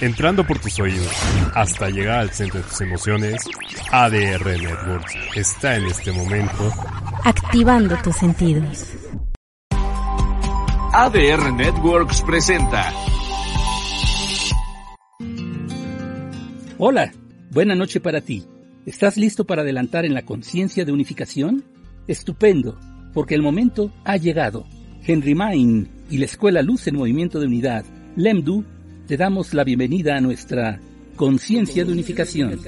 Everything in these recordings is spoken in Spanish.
Entrando por tus oídos hasta llegar al centro de tus emociones, ADR Networks está en este momento activando tus sentidos. ADR Networks presenta. Hola, buena noche para ti. ¿Estás listo para adelantar en la conciencia de unificación? Estupendo, porque el momento ha llegado. Henry Main y la Escuela Luz en Movimiento de Unidad, LEMDU, te damos la bienvenida a nuestra conciencia de unificación.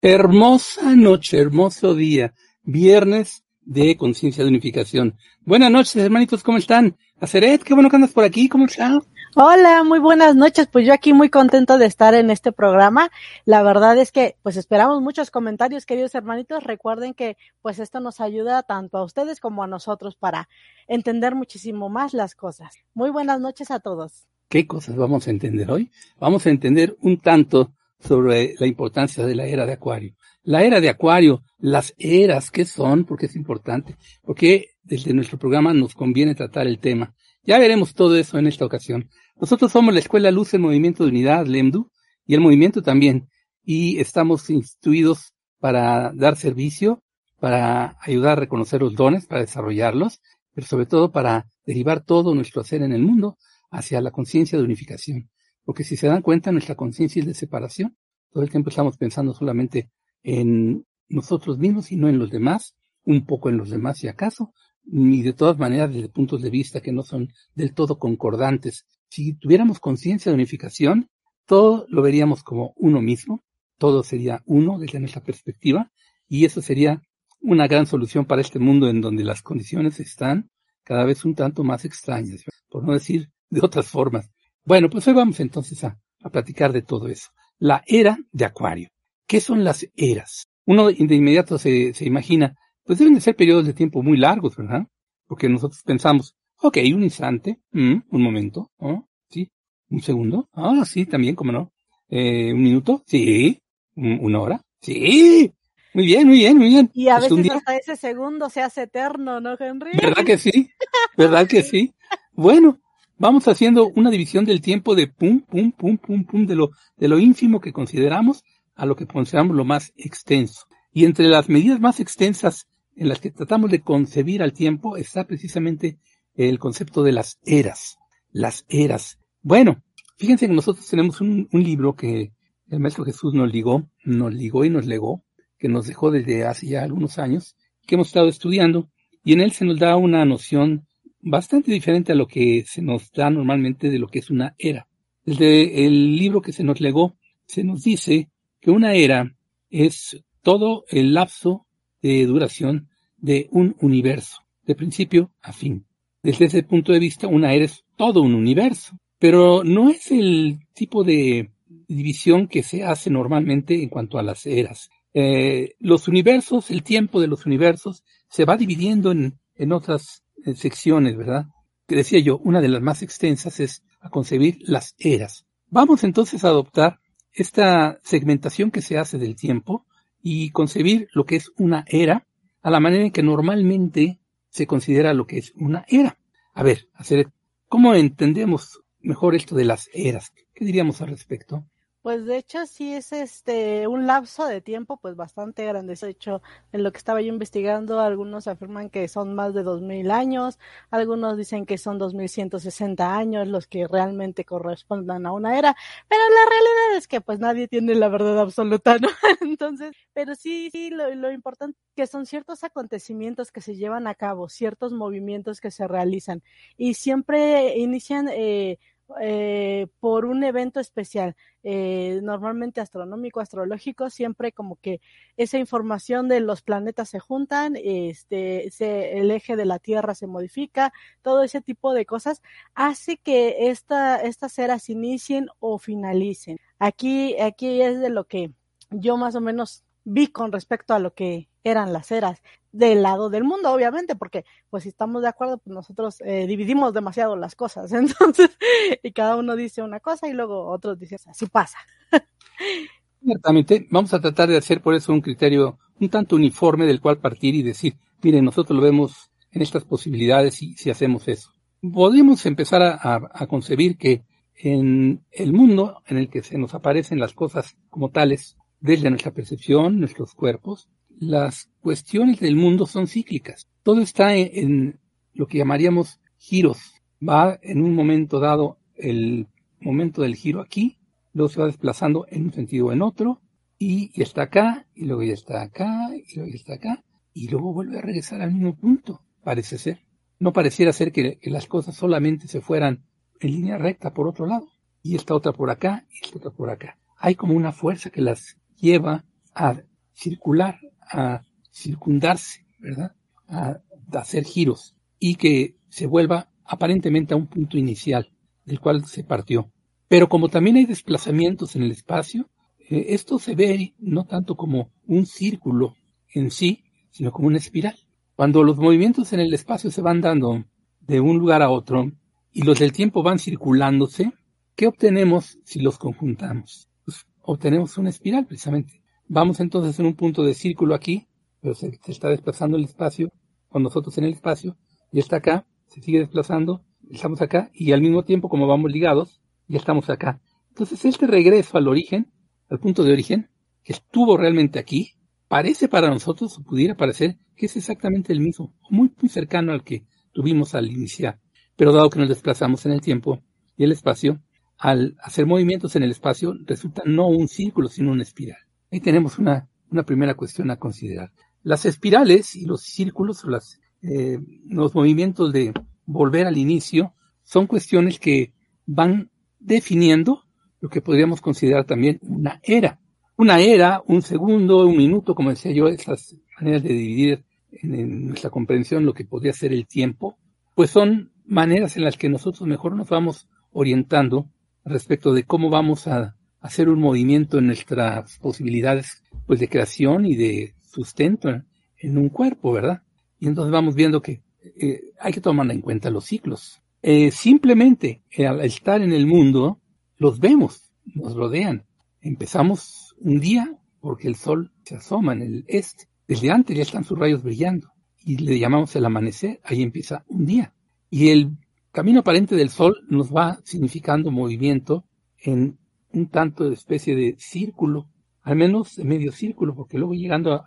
Hermosa noche, hermoso día, viernes de conciencia de unificación. Buenas noches, hermanitos, ¿cómo están? Aceret, qué bueno que andas por aquí, ¿cómo estás? Hola, muy buenas noches. Pues yo aquí muy contento de estar en este programa. La verdad es que pues esperamos muchos comentarios, queridos hermanitos. Recuerden que pues esto nos ayuda tanto a ustedes como a nosotros para entender muchísimo más las cosas. Muy buenas noches a todos. ¿Qué cosas vamos a entender hoy? Vamos a entender un tanto sobre la importancia de la era de Acuario. La era de Acuario, las eras, ¿qué son? Porque es importante. Porque desde nuestro programa nos conviene tratar el tema. Ya veremos todo eso en esta ocasión. Nosotros somos la Escuela Luz en Movimiento de Unidad, LEMDU, y el movimiento también. Y estamos instituidos para dar servicio, para ayudar a reconocer los dones, para desarrollarlos, pero sobre todo para derivar todo nuestro ser en el mundo hacia la conciencia de unificación. Porque si se dan cuenta, nuestra conciencia es de separación. Todo el tiempo estamos pensando solamente en nosotros mismos y no en los demás, un poco en los demás si acaso, ni de todas maneras desde puntos de vista que no son del todo concordantes. Si tuviéramos conciencia de unificación, todo lo veríamos como uno mismo, todo sería uno desde nuestra perspectiva, y eso sería una gran solución para este mundo en donde las condiciones están cada vez un tanto más extrañas, por no decir de otras formas. Bueno, pues hoy vamos entonces a, a platicar de todo eso. La era de Acuario. ¿Qué son las eras? Uno de inmediato se, se imagina, pues deben de ser periodos de tiempo muy largos, ¿verdad? Porque nosotros pensamos, ok, un instante, mm, un momento, ¿oh? sí, un segundo, ah, sí, también, cómo no, eh, un minuto, sí, un, una hora, sí, muy bien, muy bien, muy bien. Y a veces hasta ese segundo se hace eterno, ¿no, Henry? ¿Verdad que sí? ¿Verdad que sí? Bueno, vamos haciendo una división del tiempo de pum, pum, pum, pum, pum, de lo, de lo ínfimo que consideramos a lo que consideramos lo más extenso. Y entre las medidas más extensas en las que tratamos de concebir al tiempo está precisamente el concepto de las eras. Las eras. Bueno, fíjense que nosotros tenemos un, libro que el Maestro Jesús nos ligó, nos ligó y nos legó, que nos dejó desde hace ya algunos años, que hemos estado estudiando, y en él se nos da una noción bastante diferente a lo que se nos da normalmente de lo que es una era. Desde el libro que se nos legó, se nos dice que una era es todo el lapso de duración de un universo, de principio a fin. Desde ese punto de vista, una es todo un universo, pero no es el tipo de división que se hace normalmente en cuanto a las eras. Eh, los universos, el tiempo de los universos, se va dividiendo en, en otras eh, secciones, ¿verdad? Que decía yo, una de las más extensas es a concebir las eras. Vamos entonces a adoptar esta segmentación que se hace del tiempo y concebir lo que es una era a la manera en que normalmente se considera lo que es una era. A ver, hacer, ¿cómo entendemos mejor esto de las eras? ¿Qué diríamos al respecto? Pues de hecho sí es este un lapso de tiempo pues bastante grande. De hecho, en lo que estaba yo investigando, algunos afirman que son más de 2000 años, algunos dicen que son 2160 años los que realmente correspondan a una era, pero la realidad es que pues nadie tiene la verdad absoluta, ¿no? Entonces, pero sí, sí, lo, lo importante que son ciertos acontecimientos que se llevan a cabo, ciertos movimientos que se realizan y siempre inician eh, eh, por un evento especial, eh, normalmente astronómico, astrológico, siempre como que esa información de los planetas se juntan, este, se, el eje de la Tierra se modifica, todo ese tipo de cosas hace que esta, estas eras inicien o finalicen. Aquí, aquí es de lo que yo más o menos vi con respecto a lo que eran las eras del lado del mundo, obviamente, porque pues si estamos de acuerdo, pues nosotros eh, dividimos demasiado las cosas, entonces, y cada uno dice una cosa y luego otros dicen, así pasa. Ciertamente, vamos a tratar de hacer por eso un criterio un tanto uniforme del cual partir y decir, miren, nosotros lo vemos en estas posibilidades y si hacemos eso. Podríamos empezar a, concebir que en el mundo en el que se nos aparecen las cosas como tales, desde nuestra percepción, nuestros cuerpos, las cuestiones del mundo son cíclicas. Todo está en, lo que llamaríamos giros. Va en un momento dado el momento del giro aquí, luego se va desplazando en un sentido o en otro, y, está acá, y luego ya está acá, y luego ya está acá, y luego vuelve a regresar al mismo punto, parece ser. No pareciera ser que las cosas solamente se fueran en línea recta por otro lado, y esta otra por acá, y esta otra por acá. Hay como una fuerza que las lleva a circular, a circundarse, ¿verdad? A, hacer giros y que se vuelva aparentemente a un punto inicial del cual se partió. Pero como también hay desplazamientos en el espacio, eh, esto se ve no tanto como un círculo en sí, sino como una espiral. Cuando los movimientos en el espacio se van dando de un lugar a otro y los del tiempo van circulándose, ¿qué obtenemos si los conjuntamos? Pues obtenemos una espiral precisamente. Vamos entonces en un punto de círculo aquí, pero se, está desplazando el espacio, con nosotros en el espacio, y está acá, se sigue desplazando, estamos acá, y al mismo tiempo, como vamos ligados, ya estamos acá. Entonces, este regreso al origen, al punto de origen, que estuvo realmente aquí, parece para nosotros, o pudiera parecer, que es exactamente el mismo, muy, muy cercano al que tuvimos al iniciar. Pero dado que nos desplazamos en el tiempo y el espacio, al hacer movimientos en el espacio, resulta no un círculo, sino una espiral. Ahí tenemos una, una primera cuestión a considerar. Las espirales y los círculos, eh, los movimientos de volver al inicio, son cuestiones que van definiendo lo que podríamos considerar también una era. Una era, un segundo, un minuto, como decía yo, esas maneras de dividir en, en nuestra comprensión lo que podría ser el tiempo, pues son maneras en las que nosotros mejor nos vamos orientando respecto de cómo vamos a hacer un movimiento en nuestras posibilidades pues de creación y de sustento en, un cuerpo, ¿verdad? Y entonces vamos viendo que eh, hay que tomar en cuenta los ciclos. Eh, simplemente al estar en el mundo, los vemos, nos rodean. Empezamos un día porque el sol se asoma en el este. Desde antes ya están sus rayos brillando y le llamamos el amanecer, ahí empieza un día. Y el camino aparente del sol nos va significando movimiento en un tanto de especie de círculo, al menos medio círculo, porque luego llegando a,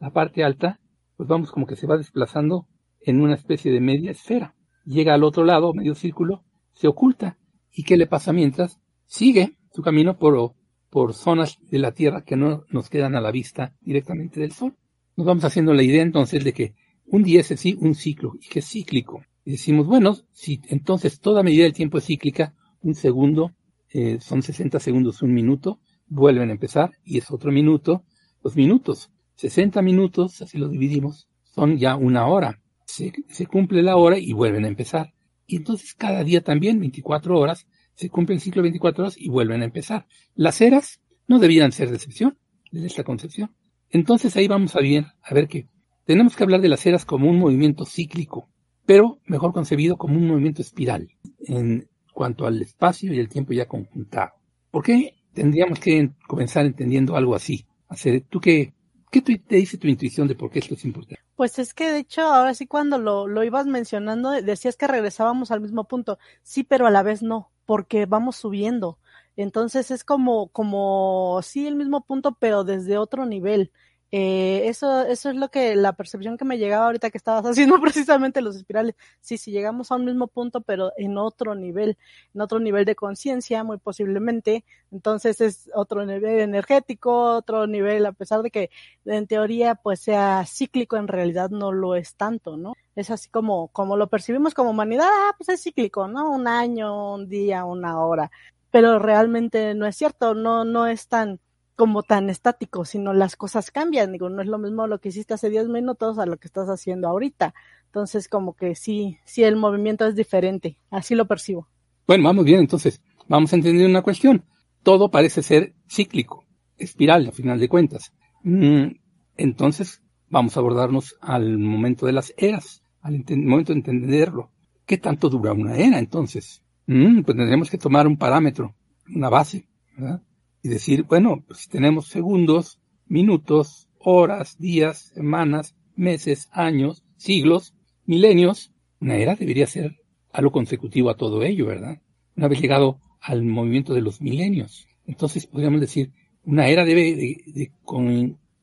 la parte alta, pues vamos como que se va desplazando en una especie de media esfera. Llega al otro lado, medio círculo, se oculta. ¿Y qué le pasa mientras? Sigue su camino por, por zonas de la Tierra que no nos quedan a la vista directamente del Sol. Nos vamos haciendo la idea entonces de que un día es así un ciclo y que es cíclico. Y decimos, bueno, si entonces toda medida del tiempo es cíclica, un segundo eh, son 60 segundos, un minuto, vuelven a empezar y es otro minuto. Los minutos, 60 minutos, así los dividimos, son ya una hora. Se, cumple la hora y vuelven a empezar. Y entonces cada día también, 24 horas, se cumple el ciclo de 24 horas y vuelven a empezar. Las eras no debían ser de excepción de esta concepción. Entonces ahí vamos a ver, a ver que tenemos que hablar de las eras como un movimiento cíclico, pero mejor concebido como un movimiento espiral. En, cuanto al espacio y el tiempo ya conjuntado. ¿Por qué tendríamos que comenzar entendiendo algo así? Hacer, ¿Tú qué, qué te dice tu intuición de por qué esto es importante? Pues es que de hecho ahora sí cuando lo, lo ibas mencionando decías que regresábamos al mismo punto. Sí, pero a la vez no, porque vamos subiendo. Entonces es como, como, sí, el mismo punto, pero desde otro nivel. Eh, eso, eso es lo que la percepción que me llegaba ahorita que estabas haciendo precisamente los espirales. Sí, si llegamos a un mismo punto, pero en otro nivel, en otro nivel de conciencia, muy posiblemente. Entonces es otro nivel energético, otro nivel, a pesar de que en teoría pues sea cíclico, en realidad no lo es tanto, ¿no? Es así como, como lo percibimos como humanidad, ah, pues es cíclico, ¿no? Un año, un día, una hora. Pero realmente no es cierto, no, no es tan, como tan estático, sino las cosas cambian. Digo, no es lo mismo lo que hiciste hace 10 minutos a lo que estás haciendo ahorita. Entonces, como que sí, sí el movimiento es diferente. Así lo percibo. Bueno, vamos bien, entonces, vamos a entender una cuestión. Todo parece ser cíclico, espiral, a final de cuentas. Mm, entonces, vamos a abordarnos al momento de las eras, al momento de entenderlo. ¿Qué tanto dura una era entonces? Mm, pues tendremos que tomar un parámetro, una base, ¿verdad? Y decir, bueno, pues si tenemos segundos, minutos, horas, días, semanas, meses, años, siglos, milenios, una era debería ser algo consecutivo a todo ello, ¿verdad? Una vez llegado al movimiento de los milenios. Entonces podríamos decir, una era debe de,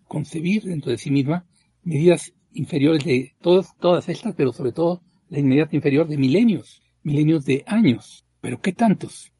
concebir dentro de sí misma medidas inferiores de todas, todas estas, pero sobre todo la inmediata inferior de milenios, milenios de años. Pero ¿qué tantos?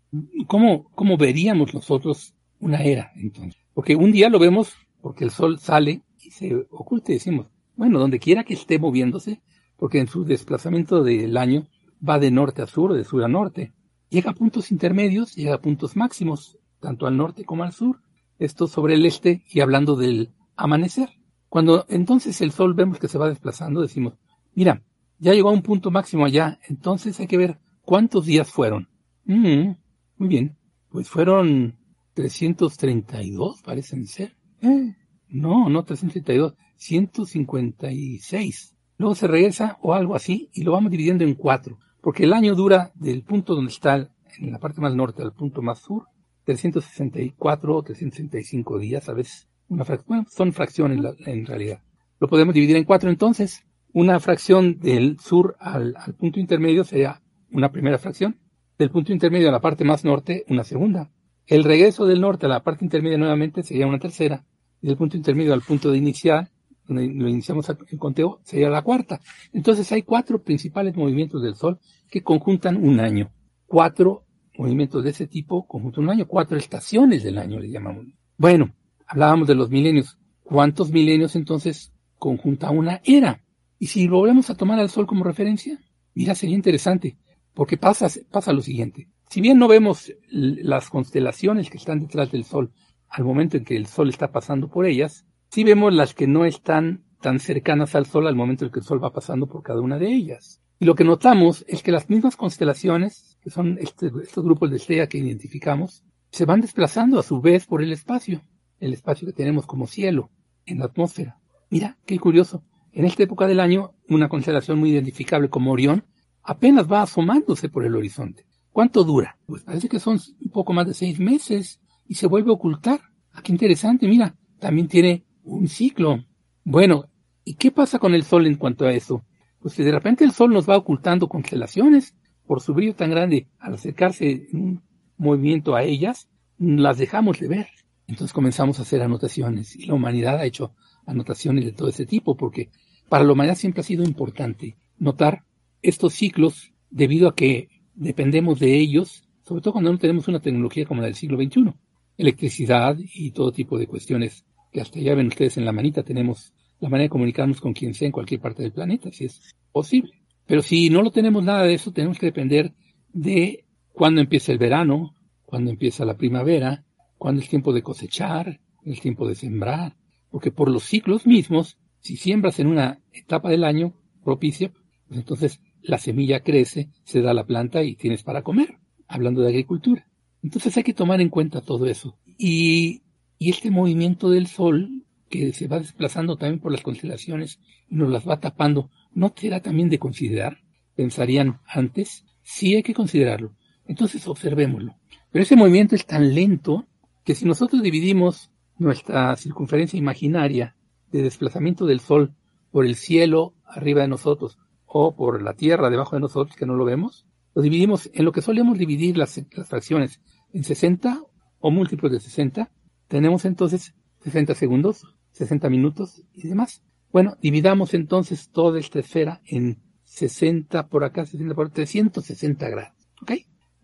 ¿Cómo, cómo veríamos nosotros una era, entonces. Porque un día lo vemos porque el sol sale y se oculta y decimos, bueno, donde quiera que esté moviéndose, porque en su desplazamiento del año va de norte a sur de sur a norte. Llega a puntos intermedios, llega a puntos máximos, tanto al norte como al sur. Esto sobre el este y hablando del amanecer. Cuando entonces el sol vemos que se va desplazando, decimos, mira, ya llegó a un punto máximo allá, entonces hay que ver cuántos días fueron. Mm, muy bien, pues fueron 332 parecen ser. Eh, no, no 332, 156. Luego se regresa o algo así y lo vamos dividiendo en cuatro, porque el año dura del punto donde está en la parte más norte al punto más sur, 364 o 365 días, a veces una fracción, son fracciones en realidad. Lo podemos dividir en cuatro entonces. Una fracción del sur al, al punto intermedio sería una primera fracción, del punto intermedio a la parte más norte una segunda, el regreso del norte a la parte intermedia nuevamente sería una tercera, y del punto intermedio al punto de inicial, donde lo iniciamos el conteo, sería la cuarta. Entonces hay cuatro principales movimientos del Sol que conjuntan un año. Cuatro movimientos de ese tipo conjuntan un año, cuatro estaciones del año le llamamos. Bueno, hablábamos de los milenios. ¿Cuántos milenios entonces conjunta una era? Y si volvemos a tomar al Sol como referencia, mira, sería interesante, porque pasa, pasa lo siguiente. Si bien no vemos las constelaciones que están detrás del Sol al momento en que el Sol está pasando por ellas, sí vemos las que no están tan cercanas al Sol al momento en que el Sol va pasando por cada una de ellas. Y lo que notamos es que las mismas constelaciones, que son este, estos grupos de estrellas que identificamos, se van desplazando a su vez por el espacio, el espacio que tenemos como cielo, en la atmósfera. Mira, qué curioso. En esta época del año, una constelación muy identificable como Orión apenas va asomándose por el horizonte. ¿Cuánto dura? Pues parece que son un poco más de seis meses y se vuelve a ocultar. Ah, qué interesante, mira, también tiene un ciclo. Bueno, ¿y qué pasa con el Sol en cuanto a eso? Pues que de repente el Sol nos va ocultando constelaciones por su brillo tan grande. Al acercarse un movimiento a ellas, las dejamos de ver. Entonces comenzamos a hacer anotaciones y la humanidad ha hecho anotaciones de todo ese tipo porque para la humanidad siempre ha sido importante notar estos ciclos debido a que dependemos de ellos, sobre todo cuando no tenemos una tecnología como la del siglo XXI. Electricidad y todo tipo de cuestiones que hasta ya ven ustedes en la manita tenemos la manera de comunicarnos con quien sea en cualquier parte del planeta, si es posible. Pero si no lo tenemos nada de eso, tenemos que depender de cuándo empieza el verano, cuándo empieza la primavera, cuándo es tiempo de cosechar, el tiempo de sembrar, porque por los ciclos mismos, si siembras en una etapa del año propicia, pues entonces la semilla crece, se da la planta y tienes para comer, hablando de agricultura. Entonces hay que tomar en cuenta todo eso. Y, y este movimiento del Sol, que se va desplazando también por las constelaciones y nos las va tapando, ¿no será también de considerar? Pensarían antes, sí hay que considerarlo. Entonces observémoslo. Pero ese movimiento es tan lento que si nosotros dividimos nuestra circunferencia imaginaria de desplazamiento del Sol por el cielo arriba de nosotros o por la tierra debajo de nosotros que no lo vemos, lo dividimos en lo que solemos dividir las, fracciones en 60 o múltiplos de 60, tenemos entonces 60 segundos, 60 minutos y demás. Bueno, dividamos entonces toda esta esfera en 60 por acá, 60 por acá, 360 grados. ¿Ok?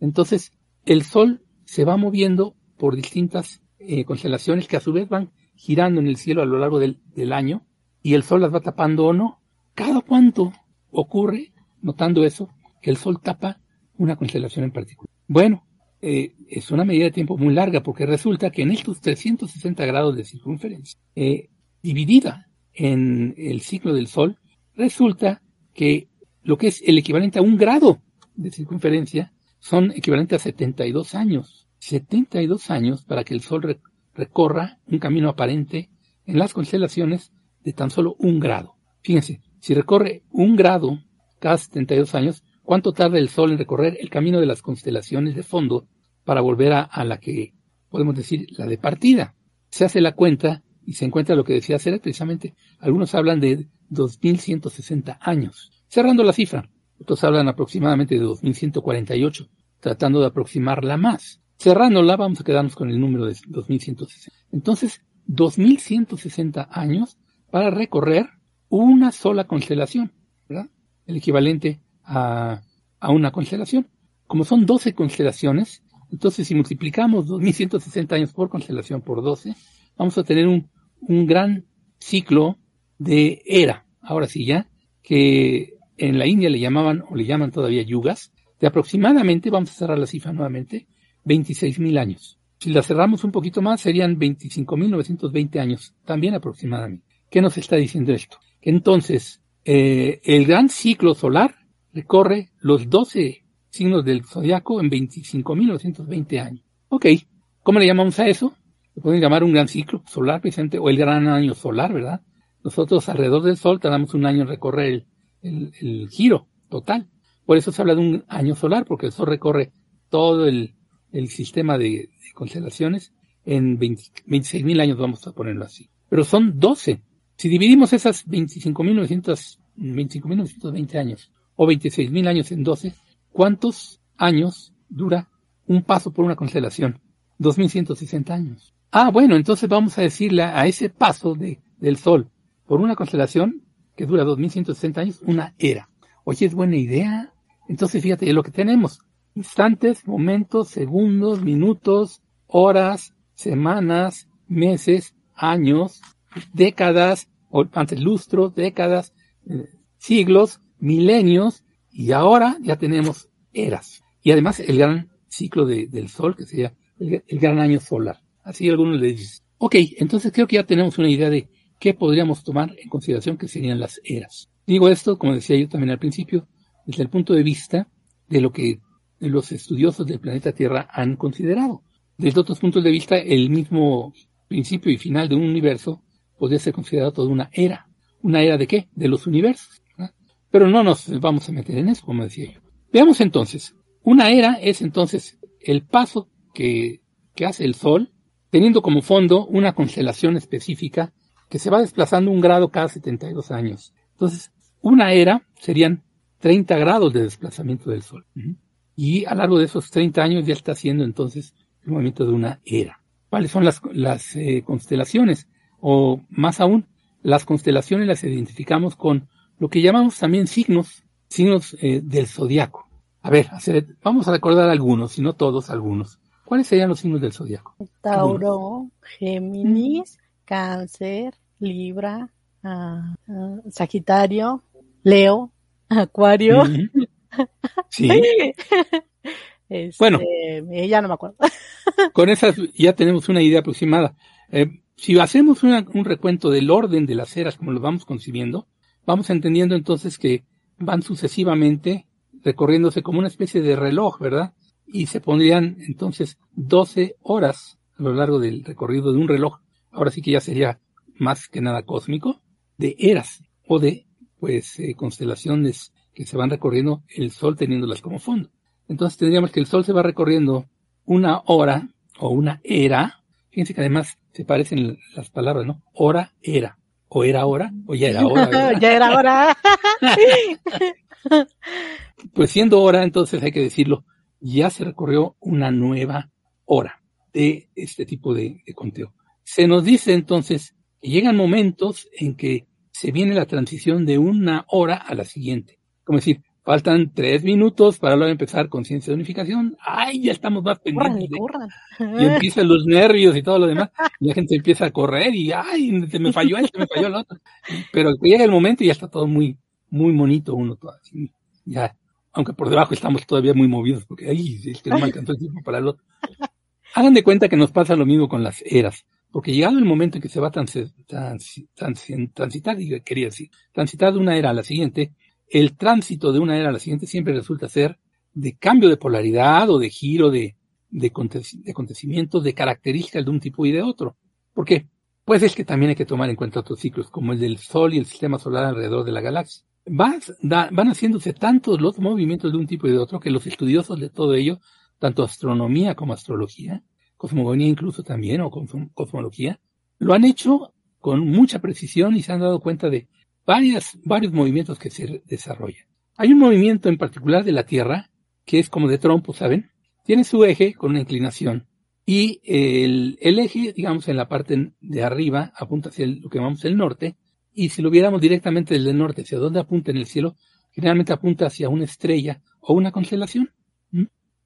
Entonces, el Sol se va moviendo por distintas eh, constelaciones que a su vez van girando en el cielo a lo largo del, del año y el Sol las va tapando o no. Cada cuánto ocurre, notando eso, que el Sol tapa una constelación en particular. Bueno, eh, es una medida de tiempo muy larga porque resulta que en estos 360 grados de circunferencia, eh, dividida en el ciclo del Sol, resulta que lo que es el equivalente a un grado de circunferencia son equivalentes a 72 años. 72 años para que el Sol recorra un camino aparente en las constelaciones de tan solo un grado. Fíjense, si recorre un grado cada 72 años, ¿cuánto tarda el Sol en recorrer el camino de las constelaciones de fondo para volver a, la que podemos decir la de partida? Se hace la cuenta y se encuentra lo que decía ser precisamente, algunos hablan de 2160 años. Cerrando la cifra, otros hablan aproximadamente de 2148, tratando de aproximarla más. Cerrándola, vamos a quedarnos con el número de 2160. Entonces, 2160 años para recorrer una sola constelación, ¿verdad? El equivalente a, a una constelación. Como son 12 constelaciones, entonces si multiplicamos 2160 años por constelación por 12, vamos a tener un, un gran ciclo de era, ahora sí ya, que en la India le llamaban o le llaman todavía yugas, de aproximadamente, vamos a cerrar la cifra nuevamente, 26.000 años. Si la cerramos un poquito más, serían 25.920 años, también aproximadamente. ¿Qué nos está diciendo esto? Entonces, eh, el gran ciclo solar recorre los 12 signos del zodiaco en 25.920 años. Ok, ¿cómo le llamamos a eso? Le pueden llamar un gran ciclo solar, precisamente, o el gran año solar, ¿verdad? Nosotros alrededor del Sol tardamos un año en recorrer el, el, el giro total. Por eso se habla de un año solar, porque el Sol recorre todo el, el sistema de, de, constelaciones en 26.000 años, vamos a ponerlo así. Pero son 12. Si dividimos esas 25.900, 25.920 años o 26.000 años en 12, ¿cuántos años dura un paso por una constelación? 2.160 años. Ah, bueno, entonces vamos a decirle a ese paso de, del Sol por una constelación que dura 2.160 años, una era. Oye, es buena idea. Entonces, fíjate, lo que tenemos, instantes, momentos, segundos, minutos, horas, semanas, meses, años, décadas, antes lustros, décadas, eh, siglos, milenios, y ahora ya tenemos eras. Y además el gran ciclo de, del Sol, que sería el, el, gran año solar. Así algunos le dicen. Ok, entonces creo que ya tenemos una idea de qué podríamos tomar en consideración que serían las eras. Digo esto, como decía yo también al principio, desde el punto de vista de lo que los estudiosos del planeta Tierra han considerado. Desde otros puntos de vista, el mismo principio y final de un universo podría ser considerado toda una era. ¿Una era de qué? De los universos. Pero no nos vamos a meter en eso, como decía yo. Veamos entonces. Una era es entonces el paso que, que hace el Sol, teniendo como fondo una constelación específica que se va desplazando un grado cada 72 años. Entonces, una era serían 30 grados de desplazamiento del Sol. Y a lo largo de esos 30 años ya está haciendo entonces el movimiento de una era. ¿Cuáles son las, las eh, constelaciones? O más aún, las constelaciones las identificamos con lo que llamamos también signos, signos eh, del zodiaco. A ver, vamos a recordar algunos, si no todos, algunos. ¿Cuáles serían los signos del zodiaco? Tauro, Géminis, Cáncer, Libra, uh, uh, Sagitario, Leo, Acuario. Uh -huh. Sí. este, Bueno. ya no me acuerdo. Con esas ya tenemos una idea aproximada. Eh, si hacemos un recuento del orden de las eras como lo vamos concibiendo, vamos entendiendo entonces que van sucesivamente recorriéndose como una especie de reloj, ¿verdad? Y se pondrían entonces 12 horas a lo largo del recorrido de un reloj. Ahora sí que ya sería más que nada cósmico, de eras o de pues eh, constelaciones que se van recorriendo el Sol teniéndolas como fondo. Entonces tendríamos que el Sol se va recorriendo una hora o una era. Fíjense que además se parecen las palabras, ¿no? Hora, era. O era hora, o ya era hora. ya era hora. pues siendo hora, entonces hay que decirlo, ya se recorrió una nueva hora de este tipo de, de conteo. Se nos dice entonces que llegan momentos en que se viene la transición de una hora a la siguiente. Como decir, faltan tres minutos para luego empezar conciencia de unificación. ¡Ay, ya estamos más pendientes! corran. y empiezan los nervios y todo lo demás, y la gente empieza a correr y ay, se me falló esto, me falló el otro. Pero llega el momento y ya está todo muy, muy bonito uno todo así. Ya, aunque por debajo estamos todavía muy movidos, porque ay, es que no me alcanzó el tiempo para el otro. Hagan de cuenta que nos pasa lo mismo con las eras, porque llegado el momento en que se va a transi- transi- transi- transitar, digo, quería decir, transitar de una era a la siguiente, el tránsito de una era a la siguiente siempre resulta ser de cambio de polaridad o de giro de, de, aconte- de acontecimientos, de características de un tipo y de otro. ¿Por qué? Pues es que también hay que tomar en cuenta otros ciclos, como el del Sol y el sistema solar alrededor de la galaxia. Van, van haciéndose tantos los movimientos de un tipo y de otro que los estudiosos de todo ello, tanto astronomía como astrología, cosmogonía incluso también, o cosmo- cosmología, lo han hecho con mucha precisión y se han dado cuenta de varias, varios movimientos que se desarrollan. Hay un movimiento en particular de la Tierra, que es como de trompo, ¿saben? Tiene su eje con una inclinación y el, eje, digamos, en la parte de arriba apunta hacia lo que llamamos el norte y si lo viéramos directamente desde el norte hacia donde apunta en el cielo, generalmente apunta hacia una estrella o una constelación.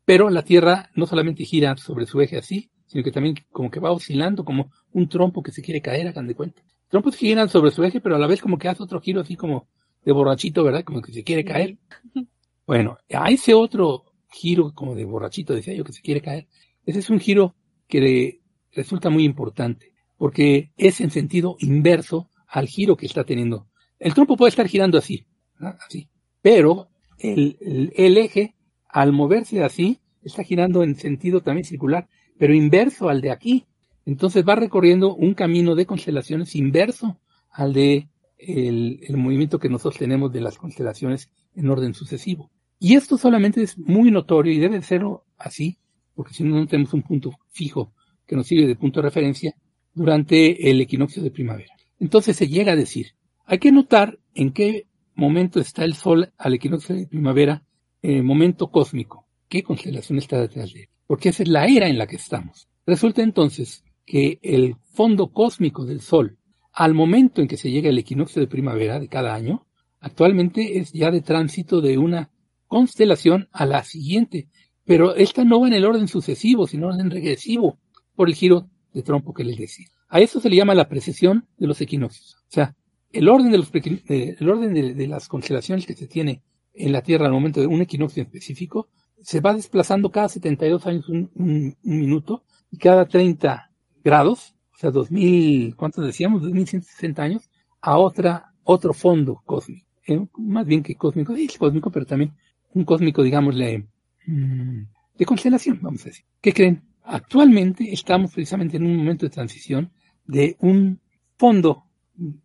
Pero la Tierra no solamente gira sobre su eje así, sino que también como que va oscilando como un trompo que se quiere caer, hagan de cuenta. Trompos que giran sobre su eje, pero a la vez como que hace otro giro así como de borrachito, ¿verdad? Como que se quiere caer. Bueno, a ese otro giro como de borrachito, decía yo, que se quiere caer, ese es un giro que le resulta muy importante, porque es en sentido inverso al giro que está teniendo. El trompo puede estar girando así, ¿verdad? así, pero el, el- el eje, al moverse así, está girando en sentido también circular, pero inverso al de aquí. Entonces va recorriendo un camino de constelaciones inverso al de el, movimiento que nosotros tenemos de las constelaciones en orden sucesivo. Y esto solamente es muy notorio y debe serlo así, porque si no, no tenemos un punto fijo que nos sirve de punto de referencia durante el equinoccio de primavera. Entonces se llega a decir, hay que notar en qué momento está el Sol al equinoccio de primavera, eh, momento cósmico, qué constelación está detrás de él, porque esa es la era en la que estamos. Resulta entonces que el fondo cósmico del Sol, al momento en que se llega el equinoccio de primavera de cada año, actualmente es ya de tránsito de una constelación a la siguiente, pero esta no va en el orden sucesivo, sino en regresivo, por el giro de trompo que les decía. A eso se le llama la precesión de los equinoccios. O sea, el orden de, los, eh, el orden de, las constelaciones que se tiene en la Tierra al momento de un equinoccio específico se va desplazando cada 72 años un- un minuto y cada 30 grados, o sea, 2000, ¿cuántos decíamos? 2160 años, a otra, otro fondo cósmico. Eh, más bien que cósmico, es cósmico, pero también un cósmico, digámosle, mm, de constelación, vamos a decir. ¿Qué creen? Actualmente estamos precisamente en un momento de transición de un fondo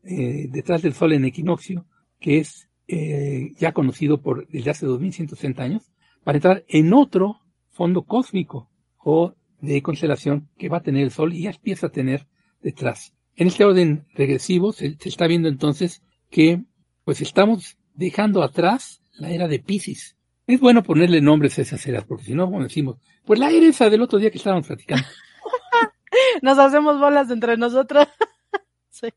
eh, detrás del Sol en equinoccio, que es eh, ya conocido por desde hace 2160 años, para entrar en otro fondo cósmico o de constelación que va a tener el Sol y ya empieza a tener detrás. En este orden regresivo se, se está viendo entonces que pues estamos dejando atrás la era de Pisces. Es bueno ponerle nombres a esas eras, porque si no, como decimos, pues la era esa del otro día que estábamos platicando. Nos hacemos bolas entre nosotros. sí.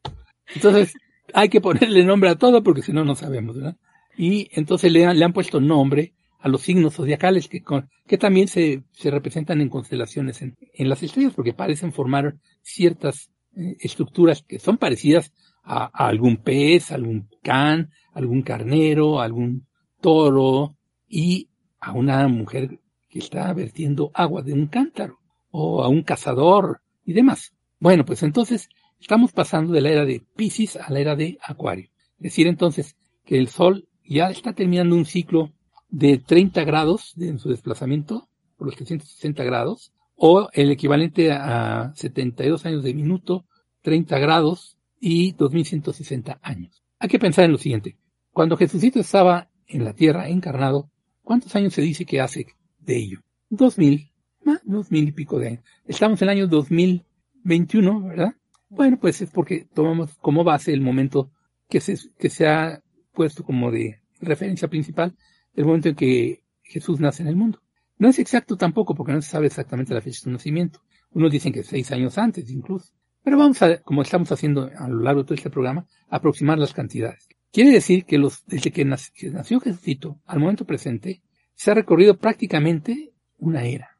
Entonces, hay que ponerle nombre a todo porque si no, no sabemos, ¿verdad? Y entonces le han, le han puesto nombre a los signos zodiacales que, que también se, se representan en constelaciones en, en las estrellas porque parecen formar ciertas eh, estructuras que son parecidas a, a algún pez, algún can, algún carnero, algún toro y a una mujer que está vertiendo agua de un cántaro o a un cazador y demás. Bueno, pues entonces estamos pasando de la era de Pisces a la era de Acuario. Es decir, entonces, que el Sol ya está terminando un ciclo de 30 grados en su desplazamiento por los 360 grados, o el equivalente a 72 años de minuto, 30 grados y 2160 años. Hay que pensar en lo siguiente. Cuando Jesucito estaba en la tierra encarnado, ¿cuántos años se dice que hace de ello? 2000, más, 2000 y pico de años. Estamos en el año 2021, ¿verdad? Bueno, pues es porque tomamos como base el momento que se, que se ha puesto como de referencia principal, el momento en que Jesús nace en el mundo. No es exacto tampoco porque no se sabe exactamente la fecha de su nacimiento. Unos dicen que seis años antes incluso. Pero vamos a, como estamos haciendo a lo largo de todo este programa, aproximar las cantidades. Quiere decir que los, desde que nació, Jesucito al momento presente, se ha recorrido prácticamente una era.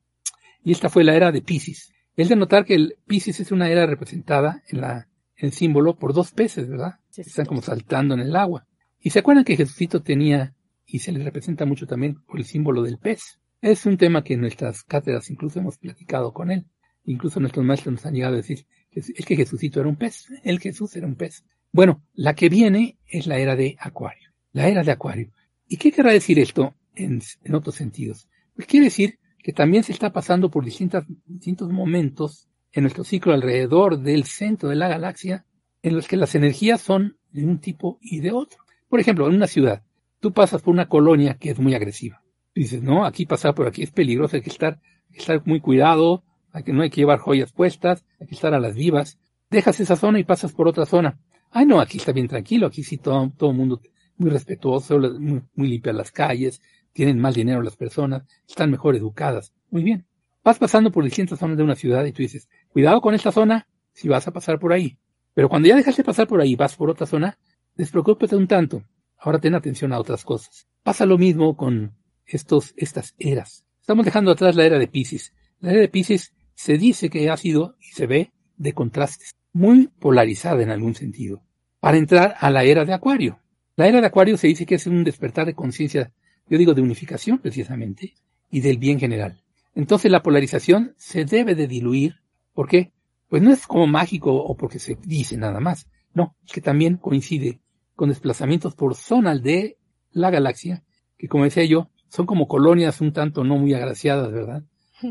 Y esta fue la era de Pisces. Es de notar que el Pisces es una era representada en la, en el símbolo por dos peces, ¿verdad? Sí, sí. Están como saltando en el agua. Y se acuerdan que Jesucito tenía, y se le representa mucho también por el símbolo del pez. Es un tema que en nuestras cátedras incluso hemos platicado con él. Incluso nuestros maestros nos han llegado a decir que es que Jesucito era un pez. El Jesús era un pez. Bueno, la que viene es la era de Acuario. La era de Acuario. ¿Y qué querrá decir esto en, en otros sentidos? Pues quiere decir que también se está pasando por distintas, distintos momentos en nuestro ciclo alrededor del centro de la galaxia en los que las energías son de un tipo y de otro. Por ejemplo, en una ciudad, tú pasas por una colonia que es muy agresiva. Dices, no, aquí pasar por aquí es peligroso, hay que estar, hay que estar muy cuidado, hay que, no hay que llevar joyas puestas, hay que estar a las vivas. Dejas esa zona y pasas por otra zona. Ay, no, aquí está bien tranquilo, aquí sí todo, todo el mundo muy respetuoso, muy, muy limpias las calles, tienen más dinero las personas, están mejor educadas. Muy bien. Vas pasando por distintas zonas de una ciudad y tú dices, cuidado con esta zona si vas a pasar por ahí. Pero cuando ya dejas de pasar por ahí vas por otra zona, despreocúpate un tanto. Ahora ten atención a otras cosas. Pasa lo mismo con estos, estas eras. Estamos dejando atrás la era de Pisces. La era de Pisces se dice que ha sido y se ve de contrastes, muy polarizada en algún sentido, para entrar a la era de Acuario. La era de Acuario se dice que es un despertar de conciencia, yo digo de unificación precisamente, y del bien general. Entonces la polarización se debe de diluir. ¿Por qué? Pues no es como mágico o porque se dice nada más. No, es que también coincide con desplazamientos por zonas de la galaxia, que como decía yo, son como colonias un tanto no muy agraciadas, ¿verdad?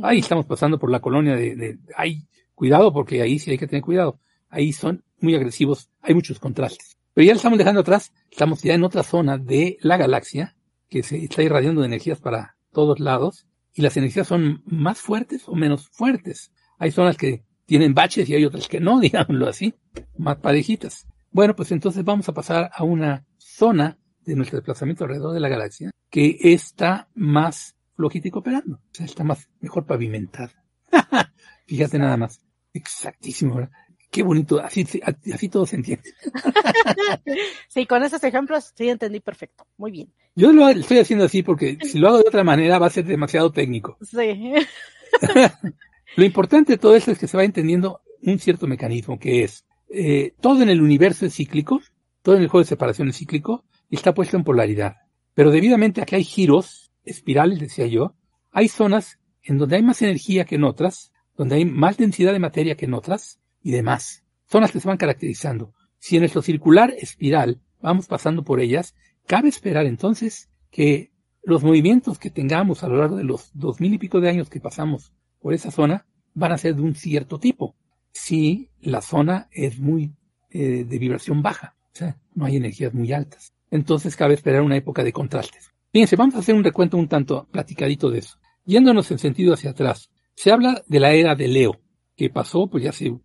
Ahí estamos pasando por la colonia de, de, ay, cuidado porque ahí sí hay que tener cuidado. Ahí son muy agresivos, hay muchos contrastes. Pero ya lo estamos dejando atrás, estamos ya en otra zona de la galaxia que se está irradiando de energías para todos lados y las energías son más fuertes o menos fuertes. Hay zonas que tienen baches y hay otras que no, digámoslo así, más parejitas. Bueno, pues entonces vamos a pasar a una zona de nuestro desplazamiento alrededor de la galaxia que está más flojita y cooperando. O sea, está más, mejor pavimentada. Fíjate nada más. Exactísimo, ¿verdad? Qué bonito, así, así todo se entiende. sí, con esos ejemplos sí entendí perfecto. Muy bien. Yo lo estoy haciendo así porque si lo hago de otra manera va a ser demasiado técnico. Sí. lo importante de todo esto es que se va entendiendo un cierto mecanismo que es eh, todo en el universo es cíclico, todo en el juego de separación es cíclico y está puesto en polaridad. Pero debidamente aquí hay giros, espirales, decía yo, hay zonas en donde hay más energía que en otras, donde hay más densidad de materia que en otras y demás. Zonas que se van caracterizando. Si en nuestro circular espiral vamos pasando por ellas, cabe esperar entonces que los movimientos que tengamos a lo largo de los dos mil y pico de años que pasamos por esa zona van a ser de un cierto tipo. Si la zona es muy eh, de vibración baja, o sea, no hay energías muy altas. Entonces cabe esperar una época de contrastes. Fíjense, vamos a hacer un recuento un tanto platicadito de eso. Yéndonos en sentido hacia atrás, se habla de la era de Leo, que pasó pues ya hace un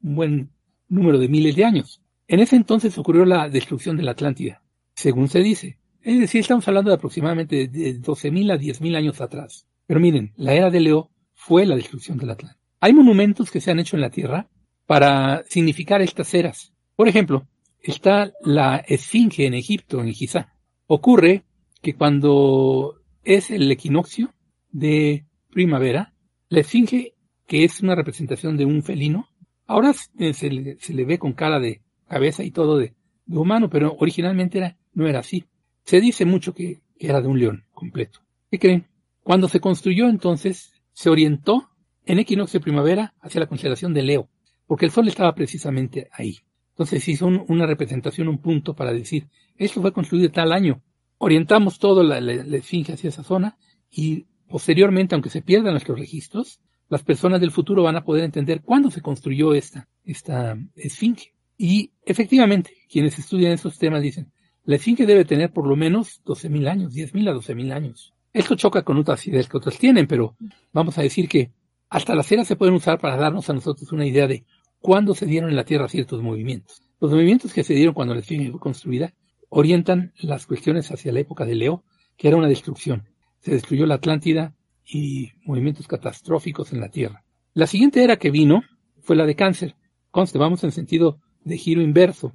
buen número de miles de años. En ese entonces ocurrió la destrucción de la Atlántida, según se dice. Es decir, estamos hablando de aproximadamente de 12.000 a 10.000 años atrás. Pero miren, la era de Leo fue la destrucción de la Atlántida. Hay monumentos que se han hecho en la Tierra para significar estas eras. Por ejemplo, está la Esfinge en Egipto, en Giza. Ocurre que cuando es el equinoccio de primavera, la Esfinge, que es una representación de un felino, ahora se le, ve con cara de cabeza y todo de, humano, pero originalmente no era así. Se dice mucho que era de un león completo. ¿Qué creen? Cuando se construyó entonces, se orientó en equinoccio de primavera hacia la constelación de Leo, porque el sol estaba precisamente ahí. Entonces hizo un, una representación, un punto para decir, esto fue construido tal año. Orientamos todo la, esfinge hacia esa zona y posteriormente, aunque se pierdan nuestros registros, las personas del futuro van a poder entender cuándo se construyó esta, esta esfinge. Y efectivamente, quienes estudian esos temas dicen, la esfinge debe tener por lo menos 12.000 años, 10.000 a 12.000 años. Esto choca con otras ideas que otras tienen, pero vamos a decir que hasta las eras se pueden usar para darnos a nosotros una idea de cuándo se dieron en la Tierra ciertos movimientos. Los movimientos que se dieron cuando la esfinge fue construida orientan las cuestiones hacia la época de Leo, que era una destrucción. Se destruyó la Atlántida y movimientos catastróficos en la Tierra. La siguiente era que vino fue la de cáncer, conste, vamos en sentido de giro inverso,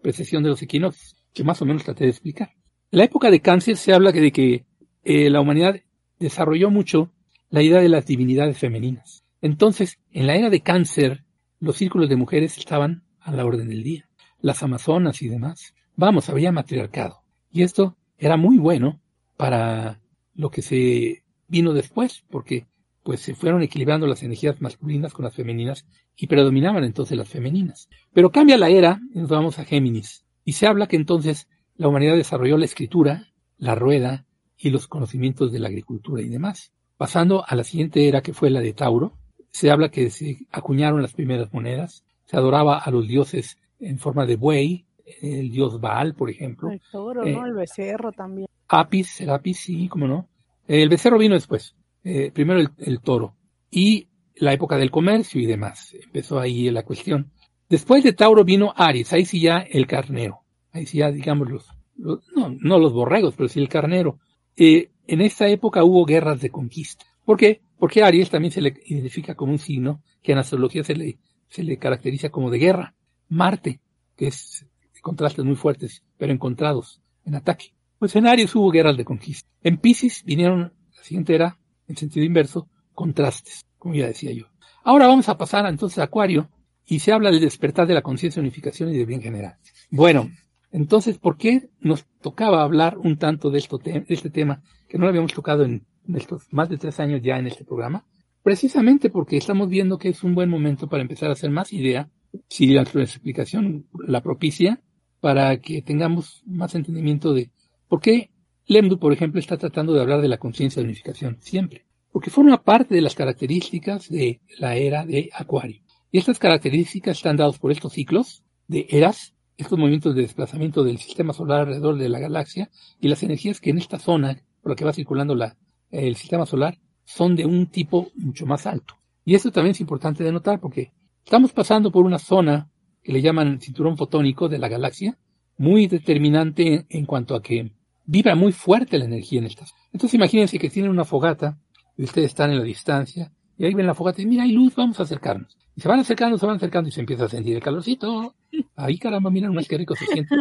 precesión de los equinoccios, que más o menos traté de explicar. La época de cáncer se habla de que eh, la humanidad desarrolló mucho la idea de las divinidades femeninas. Entonces, en la era de cáncer, los círculos de mujeres estaban a la orden del día. Las amazonas y demás. Vamos, había matriarcado. Y esto era muy bueno para lo que se vino después, porque pues se fueron equilibrando las energías masculinas con las femeninas y predominaban entonces las femeninas. Pero cambia la era y nos vamos a Géminis. Y se habla que entonces la humanidad desarrolló la escritura, la rueda y los conocimientos de la agricultura y demás. Pasando a la siguiente era que fue la de Tauro, se habla que se acuñaron las primeras monedas, se adoraba a los dioses en forma de buey, el dios Baal, por ejemplo. El toro, Eh, ¿no? El becerro también. Apis, Serapis, sí, cómo no. El becerro vino después. Eh, primero el, el toro. Y la época del comercio y demás. Empezó ahí la cuestión. Después de Tauro vino Aries. Ahí sí ya el carnero. Ahí sí ya, digamos, los, los- no, no los borregos, pero sí el carnero. Eh, en esta época hubo guerras de conquista. ¿Por qué? Porque Aries también se le identifica como un signo que en astrología se le, se le caracteriza como de guerra. Marte, que es contrastes muy fuertes, pero encontrados en ataque. Pues en Aries hubo guerras de conquista. En Pisces vinieron, la siguiente era, en sentido inverso, contrastes, como ya decía yo. Ahora vamos a pasar entonces a Acuario y se habla del despertar de la conciencia, unificación y del bien general. Bueno, entonces, ¿por qué nos tocaba hablar un tanto de, esto este tema que no lo habíamos tocado en estos más de tres años ya en este programa? Precisamente porque estamos viendo que es un buen momento para empezar a hacer más idea, si la explicación la propicia, para que tengamos más entendimiento de por qué Lemdu, por ejemplo, está tratando de hablar de la conciencia de unificación siempre. Porque forma parte de las características de la era de Acuario. Y estas características están dadas por estos ciclos de eras, estos movimientos de desplazamiento del sistema solar alrededor de la galaxia y las energías que en esta zona por la que va circulando la, el sistema solar son de un tipo mucho más alto. Y esto también es importante de notar porque estamos pasando por una zona que le llaman cinturón fotónico de la galaxia, muy determinante en, cuanto a que vibra muy fuerte la energía en estas. Entonces imagínense que tienen una fogata y ustedes están en la distancia y ahí ven la fogata y mira, hay luz, vamos a acercarnos. Y se van acercando, se van acercando y se empieza a sentir el calorcito. Ahí caramba, miren más que rico se siente.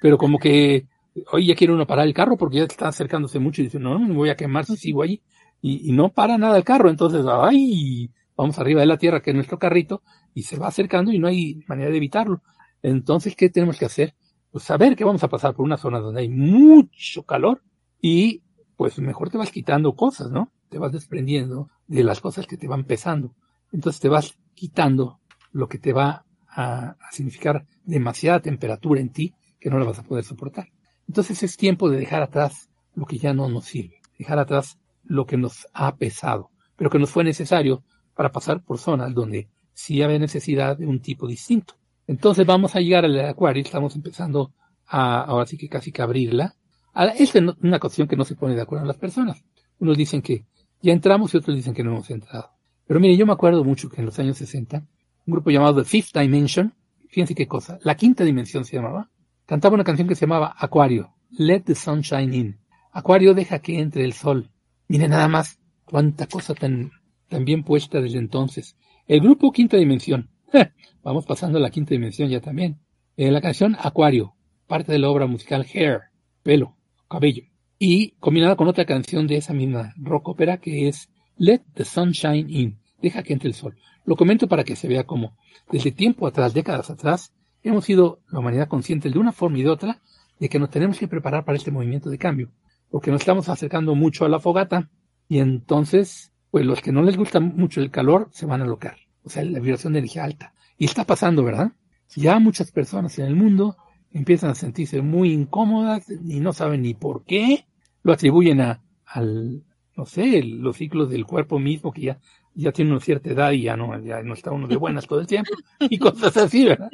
Pero como que hoy ya quiere uno parar el carro porque ya está acercándose mucho y dice, no, no me voy a quemar si sigo ahí. Y, y no para nada el carro, entonces, ay, vamos arriba de la tierra que es nuestro carrito y se va acercando y no hay manera de evitarlo. Entonces, ¿qué tenemos que hacer? Pues saber que vamos a pasar por una zona donde hay mucho calor y pues mejor te vas quitando cosas, ¿no? Te vas desprendiendo de las cosas que te van pesando. Entonces te vas quitando lo que te va a, significar demasiada temperatura en ti que no la vas a poder soportar. Entonces es tiempo de dejar atrás lo que ya no nos sirve, dejar atrás lo que nos ha pesado, pero que nos fue necesario para pasar por zonas donde sí había necesidad de un tipo distinto. Entonces vamos a llegar al acuario, estamos empezando a, ahora sí que casi que abrirla. Esta es una cuestión que no se pone de acuerdo las personas. Unos dicen que ya entramos y otros dicen que no hemos entrado. Pero mire, yo me acuerdo mucho que en los años 60, un grupo llamado The Fifth Dimension, fíjense qué cosa, la quinta dimensión se llamaba, cantaba una canción que se llamaba Acuario, Let the Sunshine In. Acuario deja que entre el sol. Mire nada más cuánta cosa tan, tan bien puesta desde entonces. El grupo Quinta Dimensión. Vamos pasando a la quinta dimensión ya también. En la canción Acuario, parte de la obra musical Hair, pelo, cabello. Y combinada con otra canción de esa misma rock ópera que es Let the Sunshine In. Deja que entre el sol. Lo comento para que se vea cómo desde tiempo atrás, décadas atrás, hemos sido la humanidad consciente de una forma y de otra de que nos tenemos que preparar para este movimiento de cambio. Porque nos estamos acercando mucho a la fogata y entonces, pues los que no les gusta mucho el calor se van a alocar. O sea, la vibración de energía alta. Y está pasando, ¿verdad? Ya muchas personas en el mundo empiezan a sentirse muy incómodas y no saben ni por qué. Lo atribuyen a, al, no sé, los ciclos del cuerpo mismo que ya, ya tiene una cierta edad y ya no, ya no está uno de buenas todo el tiempo y cosas así, ¿verdad?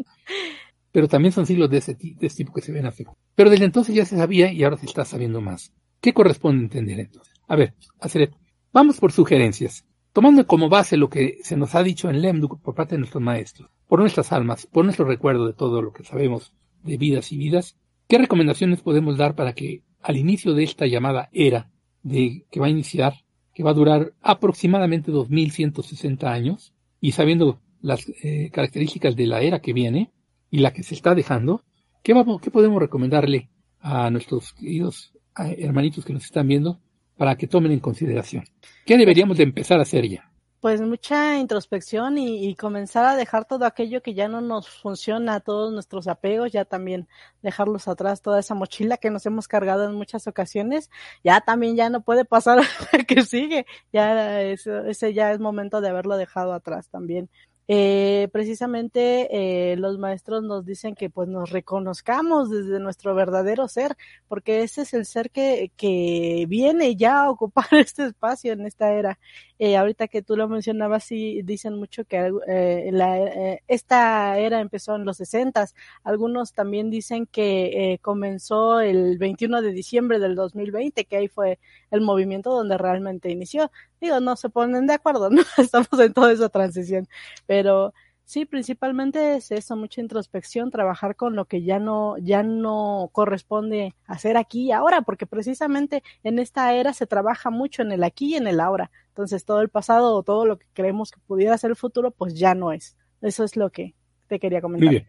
Pero también son siglos de ese, de ese tipo que se ven afectados. Pero desde entonces ya se sabía y ahora se está sabiendo más. ¿Qué corresponde entender entonces? A ver, hacer, vamos por sugerencias. Tomando como base lo que se nos ha dicho en Lemdu por parte de nuestros maestros, por nuestras almas, por nuestro recuerdo de todo lo que sabemos de vidas y vidas, ¿qué recomendaciones podemos dar para que al inicio de esta llamada era de que va a iniciar, que va a durar aproximadamente 2160 años, y sabiendo las eh, características de la era que viene y la que se está dejando, ¿qué, vamos, qué podemos recomendarle a nuestros queridos hermanitos que nos están viendo para que tomen en consideración? ¿Qué deberíamos de empezar a hacer ya? Pues mucha introspección y, comenzar a dejar todo aquello que ya no nos funciona, todos nuestros apegos, ya también dejarlos atrás, toda esa mochila que nos hemos cargado en muchas ocasiones, ya también ya no puede pasar que sigue, ya ese ya es momento de haberlo dejado atrás también eh, precisamente eh, los maestros nos dicen que pues nos reconozcamos desde nuestro verdadero ser, porque ese es el ser que, que viene ya a ocupar este espacio en esta era. Eh, ahorita que tú lo mencionabas, sí dicen mucho que eh, eh, esta era empezó en los 60. Algunos también dicen que eh, comenzó el 21 de diciembre del 2020, que ahí fue el movimiento donde realmente inició. Digo, no se ponen de acuerdo, ¿no? Estamos en toda esa transición, pero Sí, principalmente es eso, mucha introspección, trabajar con lo que ya no, ya no corresponde hacer aquí y ahora, porque precisamente en esta era se trabaja mucho en el aquí y en el ahora. Entonces todo el pasado o todo lo que creemos que pudiera ser el futuro, pues ya no es. Eso es lo que te quería comentar. Muy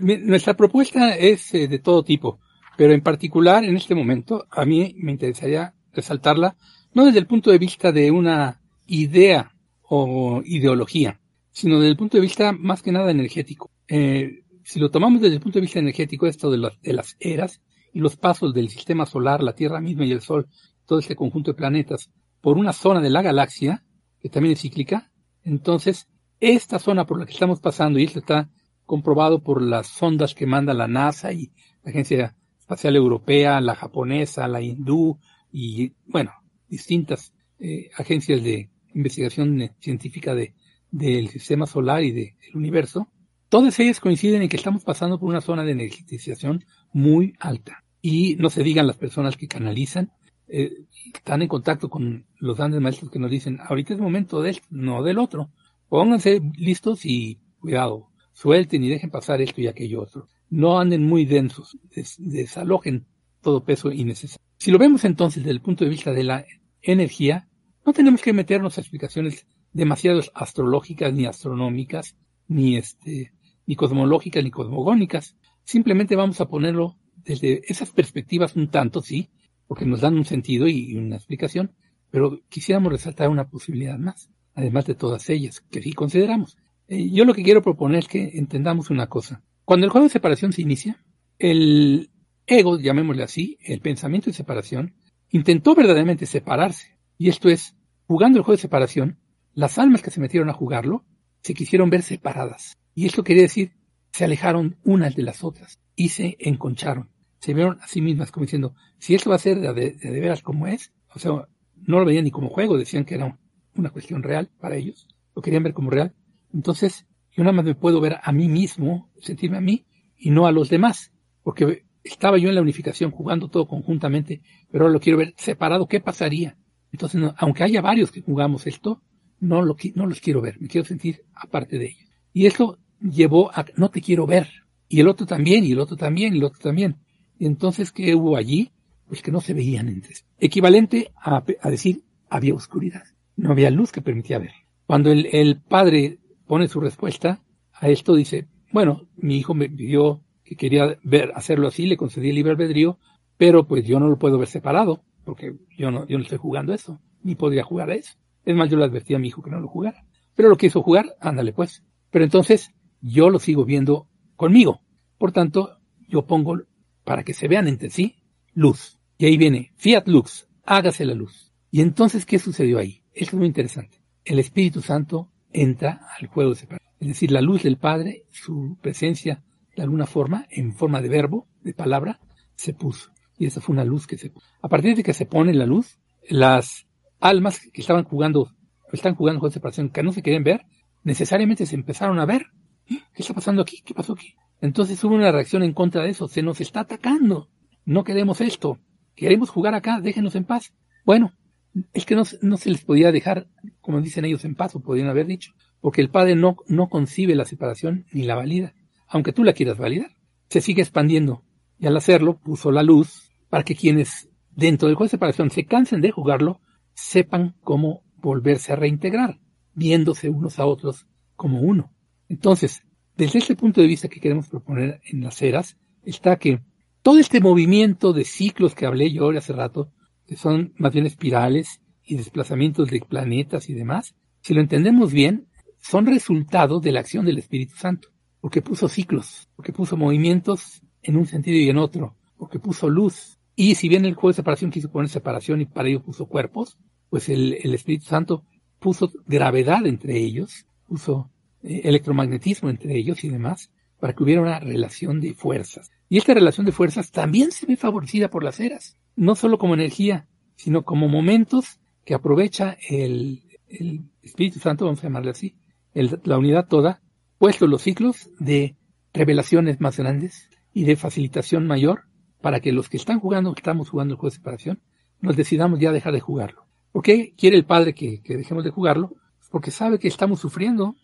bien. nuestra propuesta es eh, de todo tipo, pero en particular en este momento a mí me interesaría resaltarla, no desde el punto de vista de una idea o ideología, sino desde el punto de vista más que nada energético. Eh, si lo tomamos desde el punto de vista energético, esto de, de las eras y los pasos del sistema solar, la Tierra misma y el Sol, todo este conjunto de planetas, por una zona de la galaxia, que también es cíclica, entonces esta zona por la que estamos pasando, y esto está comprobado por las sondas que manda la NASA y la Agencia Espacial Europea, la japonesa, la hindú y, bueno, distintas eh, agencias de investigación científica de, del sistema solar y del universo, todas ellas coinciden en que estamos pasando por una zona de energización muy alta. Y no se digan las personas que canalizan, eh, están en contacto con los grandes maestros que nos dicen, ahorita es momento de esto, no del otro. Pónganse listos y cuidado, suelten y dejen pasar esto y aquello otro. No anden muy densos, desalojen todo peso innecesario. Si lo vemos entonces desde el punto de vista de la energía, no tenemos que meternos a explicaciones demasiado astrológicas ni astronómicas, ni este, ni cosmológicas ni cosmogónicas. Simplemente vamos a ponerlo desde esas perspectivas un tanto, sí, porque nos dan un sentido y una explicación, pero quisiéramos resaltar una posibilidad más, además de todas ellas, que sí consideramos. Eh, yo lo que quiero proponer es que entendamos una cosa. Cuando el juego de separación se inicia, el ego, llamémosle así, el pensamiento de separación, intentó verdaderamente separarse. Y esto es, jugando el juego de separación, las almas que se metieron a jugarlo se quisieron ver separadas. Y esto quería decir, se alejaron unas de las otras y se enconcharon. Se vieron a sí mismas como diciendo, si esto va a ser de, veras como es, o sea, no lo veían ni como juego, decían que era una cuestión real para ellos, lo querían ver como real. Entonces, yo nada más me puedo ver a mí mismo, sentirme a mí y no a los demás, porque estaba yo en la unificación jugando todo conjuntamente, pero ahora lo quiero ver separado, ¿qué pasaría? Entonces, aunque haya varios que jugamos esto, no, lo, no los quiero ver, me quiero sentir aparte de ellos. Y eso llevó a no te quiero ver. Y el otro también, y el otro también, y el otro también. Entonces, ¿qué hubo allí? Pues que no se veían entre sí. Equivalente a, decir, había oscuridad. No había luz que permitía ver. Cuando el, padre pone su respuesta a esto, dice, bueno, mi hijo me pidió que quería ver, hacerlo así, le concedí el libre albedrío, pero pues yo no lo puedo ver separado, porque yo no, yo no estoy jugando eso, ni podría jugar a eso. Es más, yo le advertí a mi hijo que no lo jugara. Pero lo quiso jugar, ándale pues. Pero entonces yo lo sigo viendo conmigo. Por tanto, yo pongo, para que se vean entre sí, luz. Y ahí viene, Fiat Lux, hágase la luz. Y entonces, ¿qué sucedió ahí? Eso es muy interesante. El Espíritu Santo entra al juego de separación. Es decir, la luz del Padre, su presencia de alguna forma, en forma de verbo, de palabra, se puso. Y esa fue una luz que se puso. A partir de que se pone la luz, las almas que estaban jugando, están jugando con separación, que no se quieren ver, necesariamente se empezaron a ver. ¿Qué está pasando aquí? ¿Qué pasó aquí? Entonces hubo una reacción en contra de eso. Se nos está atacando. No queremos esto. Queremos jugar acá. Déjenos en paz. Bueno, es que no, se les podía dejar, como dicen ellos, en paz, o podrían haber dicho. Porque el Padre no, no concibe la separación ni la valida. Aunque tú la quieras validar. Se sigue expandiendo. Y al hacerlo, puso la luz para que quienes dentro del juego de separación se cansen de jugarlo, sepan cómo volverse a reintegrar, viéndose unos a otros como uno. Entonces, desde este punto de vista que queremos proponer en las eras, está que todo este movimiento de ciclos que hablé yo hace rato, que son más bien espirales y desplazamientos de planetas y demás, si lo entendemos bien, son resultado de la acción del Espíritu Santo, porque puso ciclos, porque puso movimientos en un sentido y en otro, porque puso luz. Y si bien el juego de separación quiso poner separación y para ello puso cuerpos, pues el, el Espíritu Santo puso gravedad entre ellos, puso electromagnetismo entre ellos y demás, para que hubiera una relación de fuerzas. Y esta relación de fuerzas también se ve favorecida por las eras, no solo como energía, sino como momentos que aprovecha el, el Espíritu Santo, vamos a llamarle así, la unidad toda, puesto los ciclos de revelaciones más grandes y de facilitación mayor para que los que están jugando, que estamos jugando el juego de separación, nos decidamos ya dejar de jugarlo. ¿Por qué quiere el Padre que, que dejemos de jugarlo? Porque sabe que estamos sufriendo.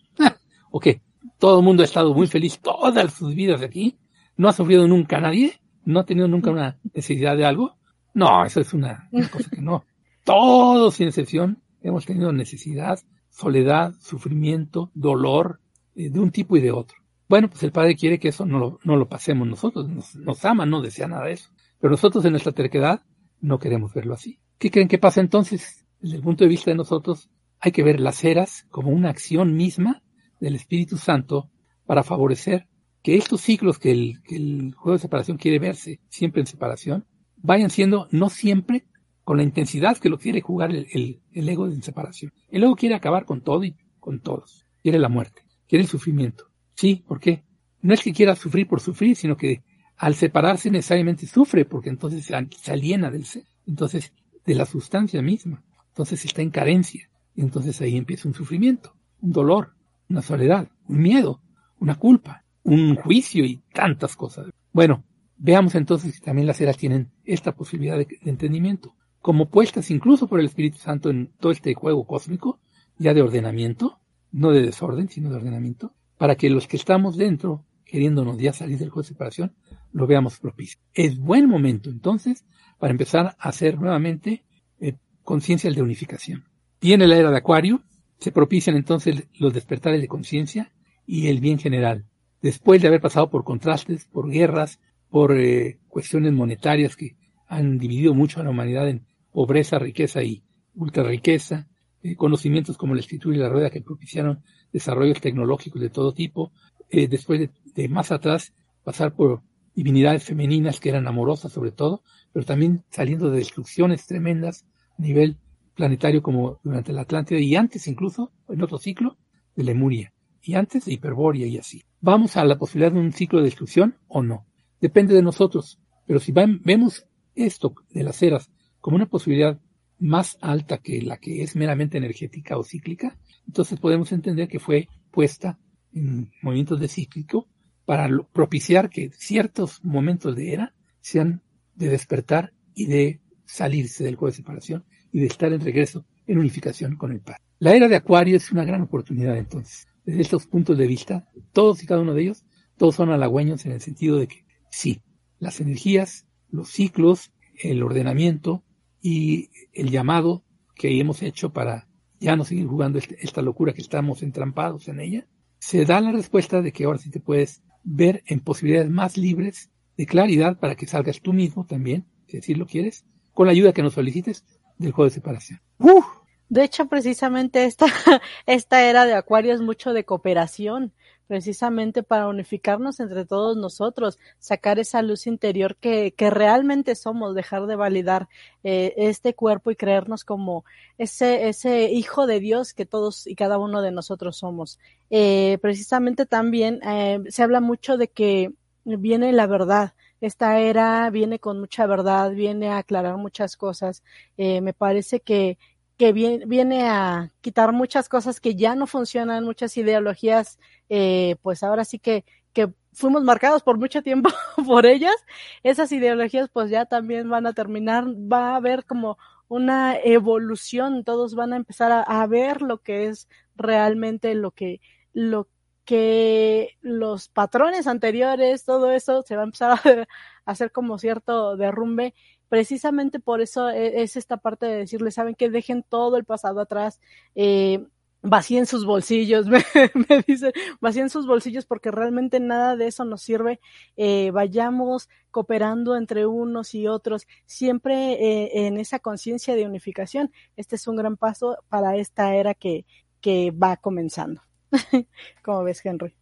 ¿O qué? Todo el mundo ha estado muy feliz todas sus vidas aquí. No ha sufrido nunca nadie. No ha tenido nunca una necesidad de algo. No, eso es una, una cosa que no. Todos, sin excepción, hemos tenido necesidad, soledad, sufrimiento, dolor, eh, de un tipo y de otro. Bueno, pues el Padre quiere que eso no lo, no lo pasemos nosotros, nos, nos ama, no desea nada de eso. Pero nosotros en nuestra terquedad no queremos verlo así. ¿Qué creen que pasa entonces? Desde el punto de vista de nosotros, hay que ver las eras como una acción misma del Espíritu Santo para favorecer que estos ciclos que el, juego de separación quiere verse siempre en separación, vayan siendo no siempre con la intensidad que lo quiere jugar el, ego en separación. El ego quiere acabar con todo y con todos. Quiere la muerte, quiere el sufrimiento. Sí, ¿por qué? No es que quiera sufrir por sufrir, sino que al separarse necesariamente sufre, porque entonces se aliena del ser, entonces de la sustancia misma. Entonces está en carencia. Entonces ahí empieza un sufrimiento, un dolor, una soledad, un miedo, una culpa, un juicio y tantas cosas. Bueno, veamos entonces que también las eras tienen esta posibilidad de, de entendimiento como puestas incluso por el Espíritu Santo en todo este juego cósmico, ya de ordenamiento, no de desorden, sino de ordenamiento, para que los que estamos dentro, queriéndonos ya salir del juego de separación, lo veamos propicio. Es buen momento entonces para empezar a hacer nuevamente eh, conciencia de unificación. Viene la era de Acuario, se propician entonces los despertares de conciencia y el bien general. Después de haber pasado por contrastes, por guerras, por eh, cuestiones monetarias que han dividido mucho a la humanidad en pobreza, riqueza y ultra riqueza, eh, conocimientos como la escritura y la rueda que propiciaron desarrollos tecnológicos de todo tipo, eh, después de, de, más atrás pasar por divinidades femeninas que eran amorosas sobre todo, pero también saliendo de destrucciones tremendas a nivel planetario como durante la Atlántida y antes incluso, en otro ciclo, de Lemuria, y antes de Hiperbórea y así. ¿Vamos a la posibilidad de un ciclo de destrucción o no? Depende de nosotros, pero si vemos esto de las eras como una posibilidad más alta que la que es meramente energética o cíclica, entonces podemos entender que fue puesta en movimientos de cíclico para propiciar que ciertos momentos de era sean de despertar y de salirse del juego de separación y de estar en regreso en unificación con el Padre. La era de Acuario es una gran oportunidad entonces. Desde estos puntos de vista, todos y cada uno de ellos, todos son halagüeños en el sentido de que sí, las energías, los ciclos, el ordenamiento, y el llamado que hemos hecho para ya no seguir jugando este, esta locura que estamos entrampados en ella, se da la respuesta de que ahora sí te puedes ver en posibilidades más libres de claridad para que salgas tú mismo también, si así lo quieres, con la ayuda que nos solicites del juego de separación. ¡Uf! De hecho, precisamente esta, esta era de Acuario es mucho de cooperación, precisamente para unificarnos entre todos nosotros, sacar esa luz interior que, que realmente somos, dejar de validar eh, este cuerpo y creernos como ese, ese hijo de Dios que todos y cada uno de nosotros somos. Eh, precisamente también eh, se habla mucho de que viene la verdad. Esta era viene con mucha verdad, viene a aclarar muchas cosas. Eh, me parece que que viene a quitar muchas cosas que ya no funcionan, muchas ideologías, eh, pues ahora sí que, que fuimos marcados por mucho tiempo por ellas, esas ideologías pues ya también van a terminar, va a haber como una evolución, todos van a empezar a, a ver lo que es realmente lo que, lo que los patrones anteriores, todo eso se va a empezar a, hacer como cierto derrumbe precisamente por eso e, es esta parte de decirles, saben que dejen todo el pasado atrás, eh, vacíen sus bolsillos, me, me dicen, vacíen sus bolsillos porque realmente nada de eso nos sirve. Eh, vayamos cooperando entre unos y otros, siempre eh, en esa conciencia de unificación. Este es un gran paso para esta era que, que va comenzando. ¿Cómo ves, Henry?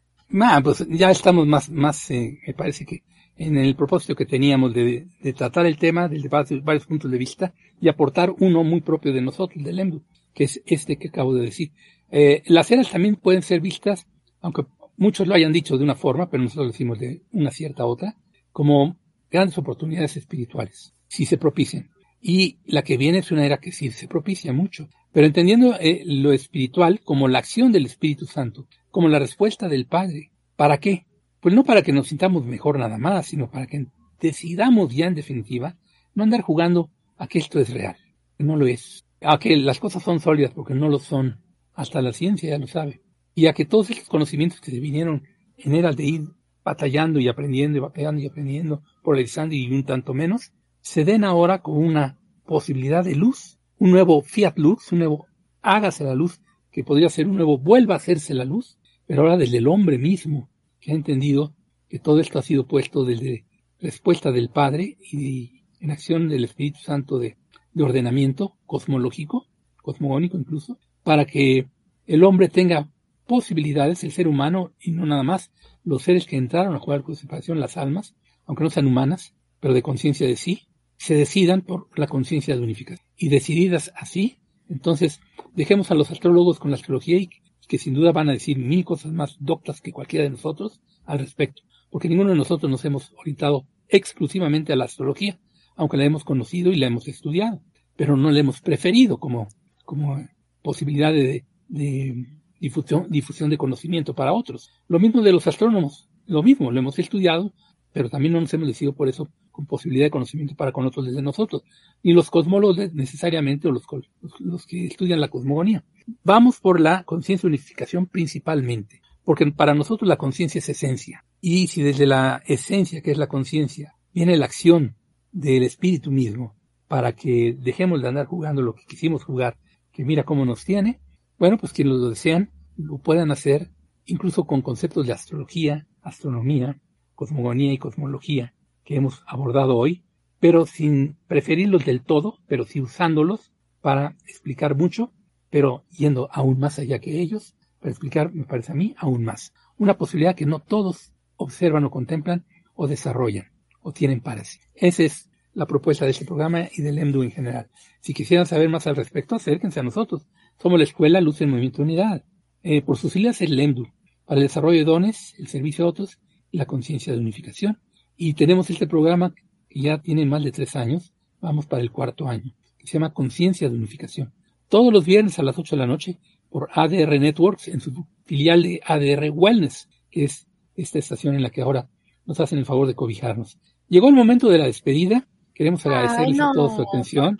Pues ya estamos más, más, eh, me parece que en el propósito que teníamos de, de tratar el tema desde varios, varios puntos de vista y aportar uno muy propio de nosotros, del EMBU, que es este que acabo de decir. Eh, las eras también pueden ser vistas, aunque muchos lo hayan dicho de una forma, pero nosotros lo decimos de una cierta otra, como grandes oportunidades espirituales, si se propician. Y la que viene es una era que sí se propicia mucho, pero entendiendo eh, lo espiritual como la acción del Espíritu Santo, como la respuesta del Padre. ¿Para qué? Pues no para que nos sintamos mejor nada más, sino para que decidamos ya en definitiva no andar jugando a que esto es real, que no lo es, a que las cosas son sólidas porque no lo son, hasta la ciencia ya lo sabe, y a que todos estos conocimientos que se vinieron en eras de ir batallando y aprendiendo y batallando y aprendiendo, polarizando y un tanto menos, se den ahora con una posibilidad de luz, un nuevo fiat luz, un nuevo hágase la luz, que podría ser un nuevo vuelva a hacerse la luz, pero ahora desde el hombre mismo, que ha entendido que todo esto ha sido puesto desde respuesta del Padre y en acción del Espíritu Santo de, de ordenamiento cosmológico, cosmogónico incluso, para que el hombre tenga posibilidades, el ser humano, y no nada más los seres que entraron a jugar con separación, las almas, aunque no sean humanas, pero de conciencia de sí, se decidan por la conciencia de unificación. Y decididas así, entonces dejemos a los astrólogos con la astrología y que sin duda van a decir mil cosas más doctas que cualquiera de nosotros al respecto, porque ninguno de nosotros nos hemos orientado exclusivamente a la astrología, aunque la hemos conocido y la hemos estudiado, pero no la hemos preferido como, como posibilidad de, de difusión, difusión de conocimiento para otros. Lo mismo de los astrónomos, lo mismo, lo hemos estudiado, pero también no nos hemos decidido por eso con posibilidad de conocimiento para con otros desde nosotros, ni los cosmólogos necesariamente o los, que estudian la cosmogonía. Vamos por la conciencia unificación principalmente, porque para nosotros la conciencia es esencia, y si desde la esencia que es la conciencia viene la acción del espíritu mismo, para que dejemos de andar jugando lo que quisimos jugar, que mira cómo nos tiene, bueno, pues quienes lo desean lo puedan hacer incluso con conceptos de astrología, astronomía, cosmogonía y cosmología que hemos abordado hoy, pero sin preferirlos del todo, pero sí usándolos para explicar mucho, pero yendo aún más allá que ellos, para explicar, me parece a mí, aún más. Una posibilidad que no todos observan o contemplan o desarrollan o tienen para sí. Esa es la propuesta de este programa y del EMDU en general. Si quisieran saber más al respecto, acérquense a nosotros. Somos la Escuela Luz en Movimiento Unidad. Eh, por sus siglas el EMDU, para el desarrollo de dones, el servicio a otros y la conciencia de unificación. Y tenemos este programa que ya tiene más de tres años, vamos para el cuarto año, que se llama Conciencia de Unificación. Todos los viernes a las 8 de la noche por ADR Networks en su filial de ADR Wellness, que es esta estación en la que ahora nos hacen el favor de cobijarnos. Llegó el momento de la despedida. Queremos agradecerles Ay, no, a toda su atención.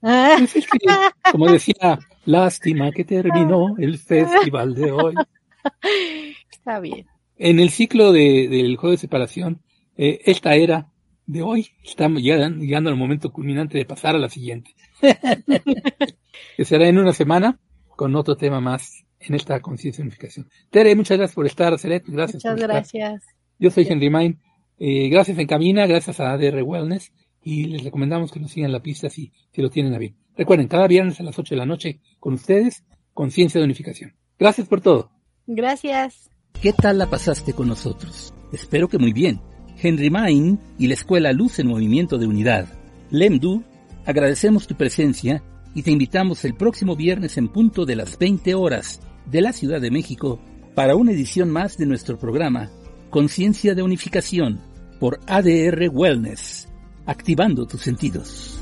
Pues es que, como decía, lástima que terminó el festival de hoy. Está bien. En el ciclo de, del juego de separación, eh, esta era de hoy está llegando, llegando al momento culminante de pasar a la siguiente. que será en una semana con otro tema más en esta conciencia de unificación. Tere, muchas gracias por estar, Celet, gracias. Muchas estar. gracias. Yo soy Henry Main. Eh, gracias en Camina, gracias a ADR Wellness y les recomendamos que nos sigan la pista si, si lo tienen a bien. Recuerden, cada viernes a las 8 de la noche con ustedes, Conciencia de Unificación. Gracias por todo. Gracias. ¿Qué tal la pasaste con nosotros? Espero que muy bien. Henry Main y la Escuela Luz en Movimiento de Unidad. Lemdu, agradecemos tu presencia y te invitamos el próximo viernes en punto de las 20 horas de la Ciudad de México para una edición más de nuestro programa Conciencia de Unificación por ADR Wellness, activando tus sentidos.